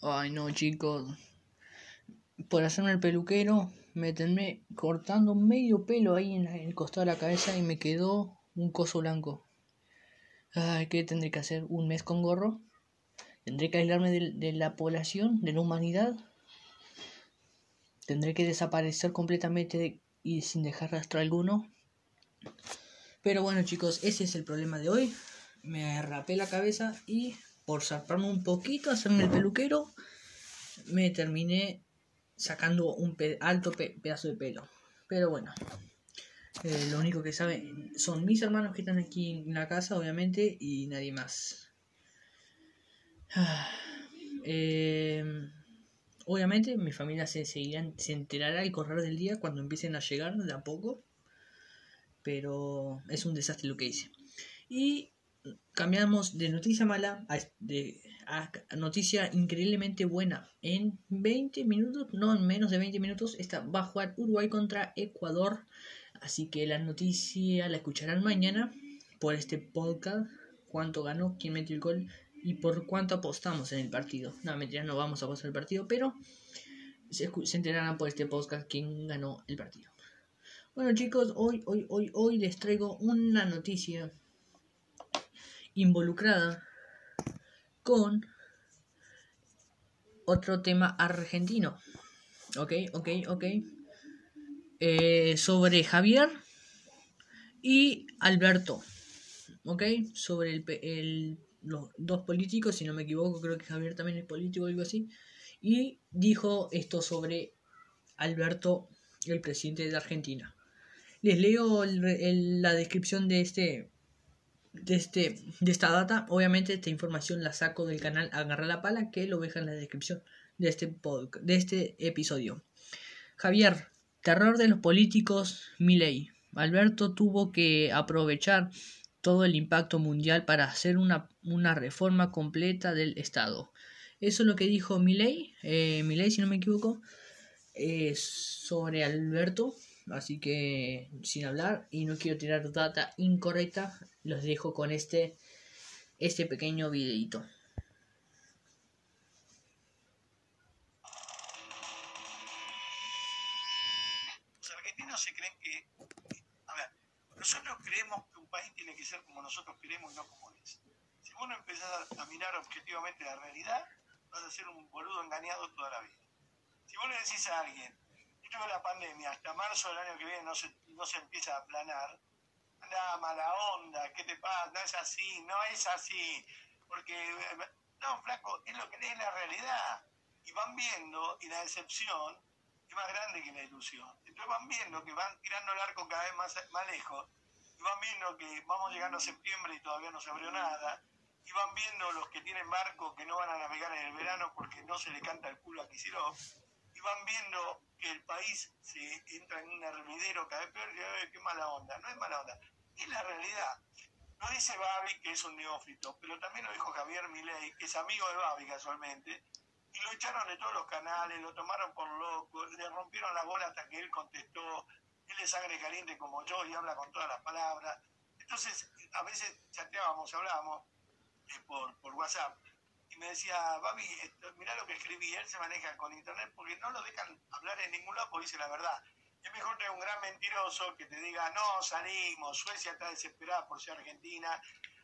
Ay, no, chicos. Por hacerme el peluquero, me terminé cortando medio pelo ahí en, el costado de la cabeza y me quedó un coso blanco. Ay, ¿qué tendré que hacer? ¿Un mes con gorro? ¿Tendré que aislarme de, la población, de la humanidad? ¿Tendré que desaparecer completamente y sin dejar rastro alguno? Pero bueno, chicos, ese es el problema de hoy. Me rapé la cabeza y por zarparme un poquito, hacerme el peluquero, me terminé sacando un alto pedazo de pelo. Pero bueno, eh, lo único que saben son mis hermanos que están aquí en la casa, obviamente, y nadie más. Eh, obviamente, mi familia se seguirán, se enterará al correr del día cuando empiecen a llegar de a poco. Pero es un desastre lo que hice. Y cambiamos de noticia mala a, de, noticia increíblemente buena. En 20 minutos, no en menos de 20 minutos, está, va a jugar Uruguay contra Ecuador. Así que la noticia la escucharán mañana por este podcast. Cuánto ganó, quién metió el gol y por cuánto apostamos en el partido. No, mentira, no vamos a apostar el partido, pero se, se enterarán por este podcast quién ganó el partido. Bueno chicos, hoy, hoy, hoy, hoy les traigo una noticia involucrada con otro tema argentino. Ok, ok, ok. Eh, sobre Javier y Alberto. Ok, sobre el, los dos políticos, si no me equivoco, creo que Javier también es político o algo así. Y dijo esto sobre Alberto, el presidente de Argentina. Les leo la descripción de este de, este, de esta data. Obviamente esta información la saco del canal Agarra la Pala, que lo deja en la descripción de este, de este episodio. Javier, terror de los políticos, Milei. Alberto tuvo que aprovechar todo el impacto mundial para hacer una, una reforma completa del Estado. Eso es lo que dijo Milei, eh, Milei si no me equivoco, eh, sobre Alberto. Así que sin hablar y no quiero tirar data incorrecta, los dejo con este, este pequeño videito. Los argentinos se creen que, a ver, nosotros creemos que un país tiene que ser como nosotros queremos y no como es. Si vos no empezás a mirar objetivamente la realidad, vas a ser un boludo engañado toda la vida. Si vos le decís a alguien, de la pandemia, hasta marzo del año que viene no se, no se empieza a aplanar, anda mala onda, ¿qué te pasa? No es así, no es así. Porque, no, flaco, es lo que es la realidad. Y van viendo, y la decepción es más grande que la ilusión. Entonces van viendo que van tirando el arco cada vez más, más lejos, y van viendo que vamos llegando a septiembre y todavía no se abrió nada, y van viendo los que tienen barco que no van a navegar en el verano porque no se le canta el culo a Kicillof, y van viendo que el país se entra en un hervidero cada vez peor, y qué mala onda. No es mala onda, es la realidad. Lo dice Babi, que es un neófito, pero también lo dijo Javier Milei, que es amigo de Babi casualmente, y lo echaron de todos los canales, lo tomaron por loco, le rompieron la bola hasta que él contestó, él es sangre caliente como yo y habla con todas las palabras. Entonces, a veces chateábamos, hablábamos eh, por, por WhatsApp, me decía, Babi, mira lo que escribí, él se maneja con internet porque no lo dejan hablar en ningún lado porque dice la verdad. Es mejor tener un gran mentiroso que te diga, no, salimos, Suecia está desesperada por ser Argentina,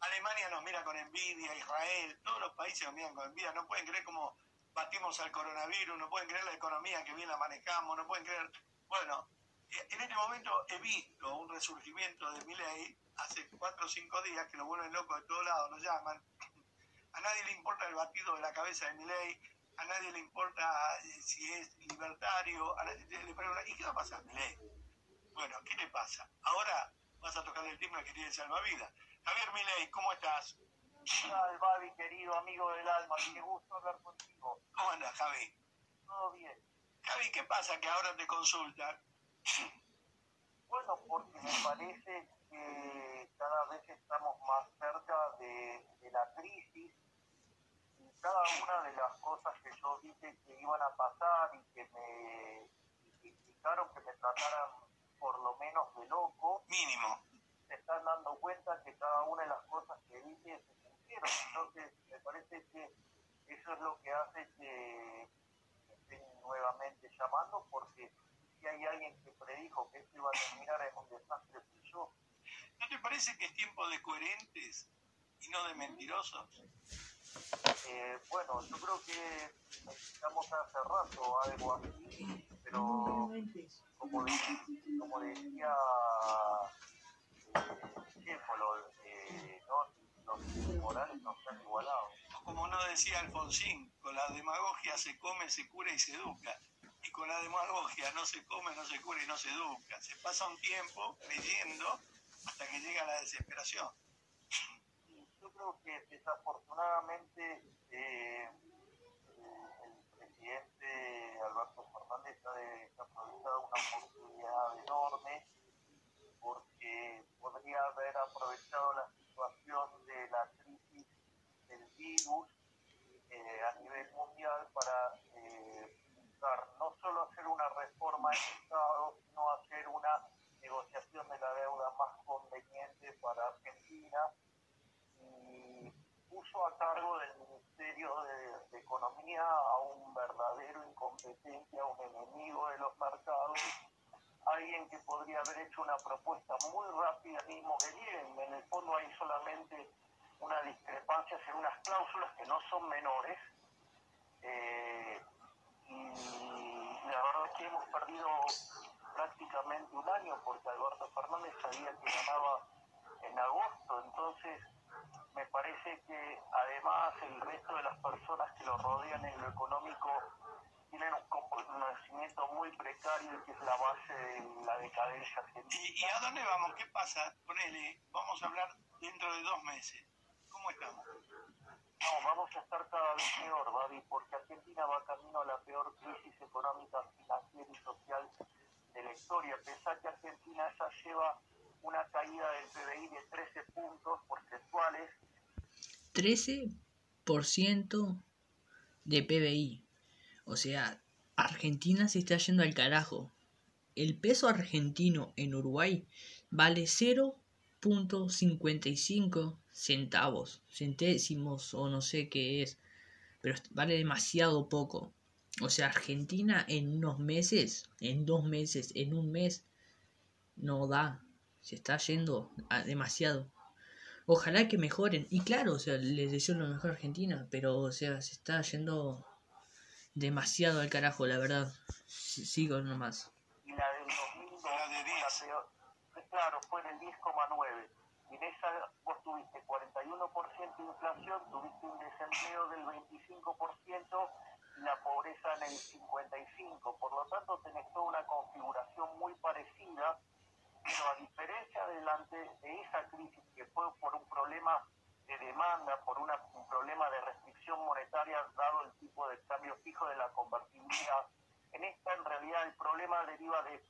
Alemania nos mira con envidia, Israel, todos los países nos miran con envidia, no pueden creer cómo batimos al coronavirus, no pueden creer la economía que bien la manejamos, no pueden creer... Bueno, en este momento he visto un resurgimiento de mi ley hace cuatro o cinco días que lo vuelven loco de todos lados, nos llaman, a nadie le importa el batido de la cabeza de Milei, a nadie le importa eh, si es libertario, a nadie le pregunta, ¿y qué va a pasar, Milei? Bueno, ¿qué le pasa? Ahora vas a tocar el timbre que tiene salvavidas. Javier Milei, ¿cómo estás? Hola, Babi, querido amigo del alma, qué gusto hablar contigo. ¿Cómo andas, Javi? Todo bien. Javi, ¿qué pasa que ahora te consultan? Bueno, porque me parece que cada vez estamos más cerca de, la crisis y cada una de las cosas que yo dije que iban a pasar y que me indicaron que me trataran por lo menos de loco. Mínimo. Se están dando cuenta que cada una de las cosas que dije se cumplieron. Entonces, me parece que Eso es lo que hace que estén nuevamente llamando, porque si hay alguien que predijo que esto iba a terminar en un desastre, fui yo. ¿No te parece que es tiempo de coherentes y no de mentirosos? Eh, bueno, yo creo que necesitamos hace rato algo pero como, de- como decía Céfalo, eh, ¿no? los morales no se han igualado. Como no decía Alfonsín, con la demagogia se come, se cura y se educa. Y con la demagogia no se come, no se cura y no se educa. Se pasa un tiempo leyendo hasta que llega la desesperación. Creo que desafortunadamente eh, el presidente Alberto Fernández ha desaprovechado una oportunidad enorme porque podría haber aprovechado la situación de la crisis del virus eh, a nivel mundial para eh, no solo hacer una reforma Estado, sino hacer una negociación de la deuda más conveniente para Argentina y puso a cargo del Ministerio de, de Economía a un verdadero incompetente, a un enemigo de los mercados, alguien que podría haber hecho una muy rápida mismo que bien, en el fondo hay solamente una discrepancia en unas cláusulas que no son menores. eh, y la verdad es que hemos perdido prácticamente un año porque Alberto Fernández sabía que ganaba en agosto, entonces me parece que además el resto de las personas que lo rodean en lo económico tienen un conocimiento muy precario y que es la base ¿Y, y a dónde vamos? ¿Qué pasa? Ponele, vamos a hablar dentro de dos meses. ¿Cómo estamos? No, vamos a estar cada vez peor, Babi, porque Argentina va camino a la peor crisis económica, financiera y social de la historia. Pensá que Argentina ya lleva una caída del PBI de 13 puntos porcentuales 13% de PBI. O sea, Argentina se está yendo al carajo. El peso argentino en Uruguay vale 0.55 centavos, centésimos o no sé qué es, pero vale demasiado poco. O sea, Argentina en unos meses, en dos meses, en un mes, no da. Se está yendo demasiado. Ojalá que mejoren. Y claro, o sea, les deseo lo mejor a Argentina, pero o sea, se está yendo demasiado al carajo, la verdad. Sigo nomás. La de 10. la peor. Claro, fue en el 10,9. Y en esa vos tuviste 41% de inflación, tuviste un desempleo del 25% y la pobreza en el 55%. Por lo tanto, tenés toda una configuración muy parecida, pero a diferencia delante de esa crisis que fue por un problema de demanda, por un problema de restricción monetaria dado el tipo de cambio fijo de la convertibilidad, en esta en realidad el problema deriva de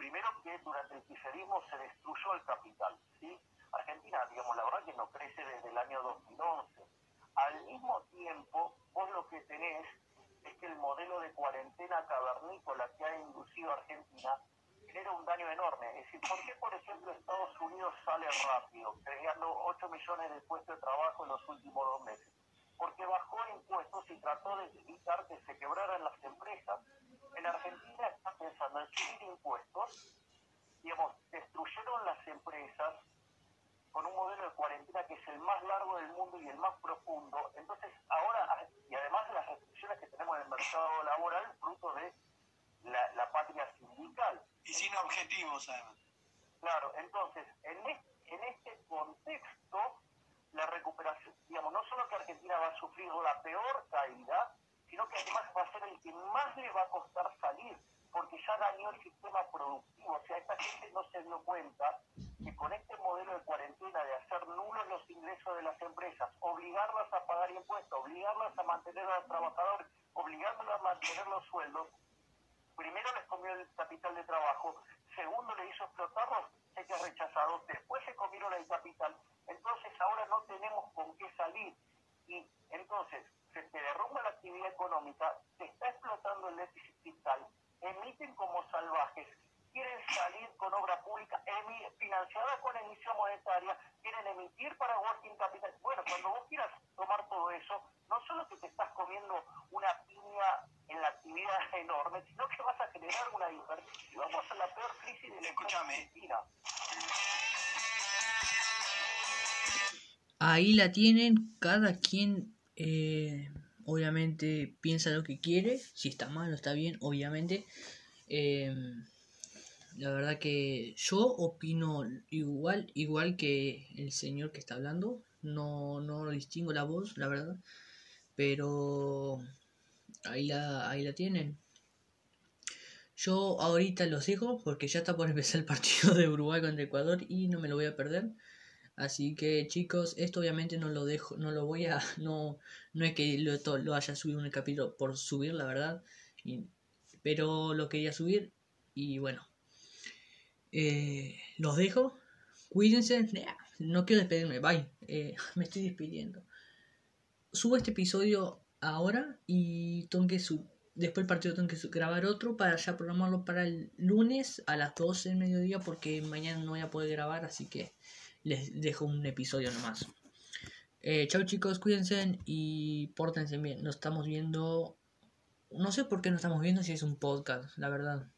primero que durante el kirchnerismo se destruyó el capital, ¿sí? Argentina, digamos, la verdad que no crece desde el año 2011. Al mismo tiempo, vos lo que tenés es que el modelo de cuarentena cavernícola que ha inducido Argentina genera un daño enorme. Es decir, ¿por qué, por ejemplo, Estados Unidos sale rápido, creando 8 millones de puestos de trabajo en los últimos dos meses? Porque bajó impuestos y trató de evitar que se quebraran las empresas. En Argentina en subir impuestos, digamos, destruyeron las empresas con un modelo de cuarentena que es el más largo del mundo y el más profundo. Entonces, ahora, y además de las restricciones que tenemos en el mercado laboral, fruto de la, la patria sindical. Y sin objetivos, además. Claro, entonces, en este, en este contexto, la recuperación, digamos, no solo que Argentina va a sufrir la peor caída, sino que además va a ser el que más le va a costar salir, porque ya dañó el sistema productivo. O sea, esta gente no se dio cuenta que con este modelo de cuarentena, de hacer nulos los ingresos de las empresas, obligarlas a pagar impuestos, obligarlas a mantener a los trabajadores, obligarlas a mantener los sueldos, primero les comió el capital de trabajo, segundo le hizo explotarlos, sé que ha rechazado, después se comieron el capital, entonces ahora no tenemos con qué salir. Y entonces se derrumba la actividad económica, se está explotando el déficit fiscal, emiten como salvajes quieren salir con obra pública financiada con emisión monetaria, quieren emitir para working capital. Bueno, cuando vos quieras tomar todo eso, no solo que te estás comiendo una piña en la actividad enorme, sino que vas a generar una y Vamos a la peor crisis de la Escúchame. Ahí la tienen, cada quien eh, obviamente piensa lo que quiere, si está mal o está bien, obviamente. Eh, la verdad que yo opino igual, igual que el señor que está hablando. No, no distingo la voz, la verdad. Pero ahí la, ahí la tienen. Yo ahorita los dejo porque ya está por empezar el partido de Uruguay contra Ecuador y no me lo voy a perder. Así que chicos, esto obviamente no lo dejo, no lo voy a, no, no es que lo, lo haya subido en el capítulo por subir, la verdad. pero lo quería subir y bueno. Eh, los dejo. Cuídense. No quiero despedirme. Bye. Eh, me estoy despidiendo. Subo este episodio ahora y tengo que después del partido tengo que grabar otro para ya programarlo para el lunes a las 12 del mediodía porque mañana no voy a poder grabar así que les dejo un episodio nomás. Eh, chao chicos, cuídense y pórtense bien. Nos estamos viendo. No sé por qué nos estamos viendo si es un podcast, la verdad.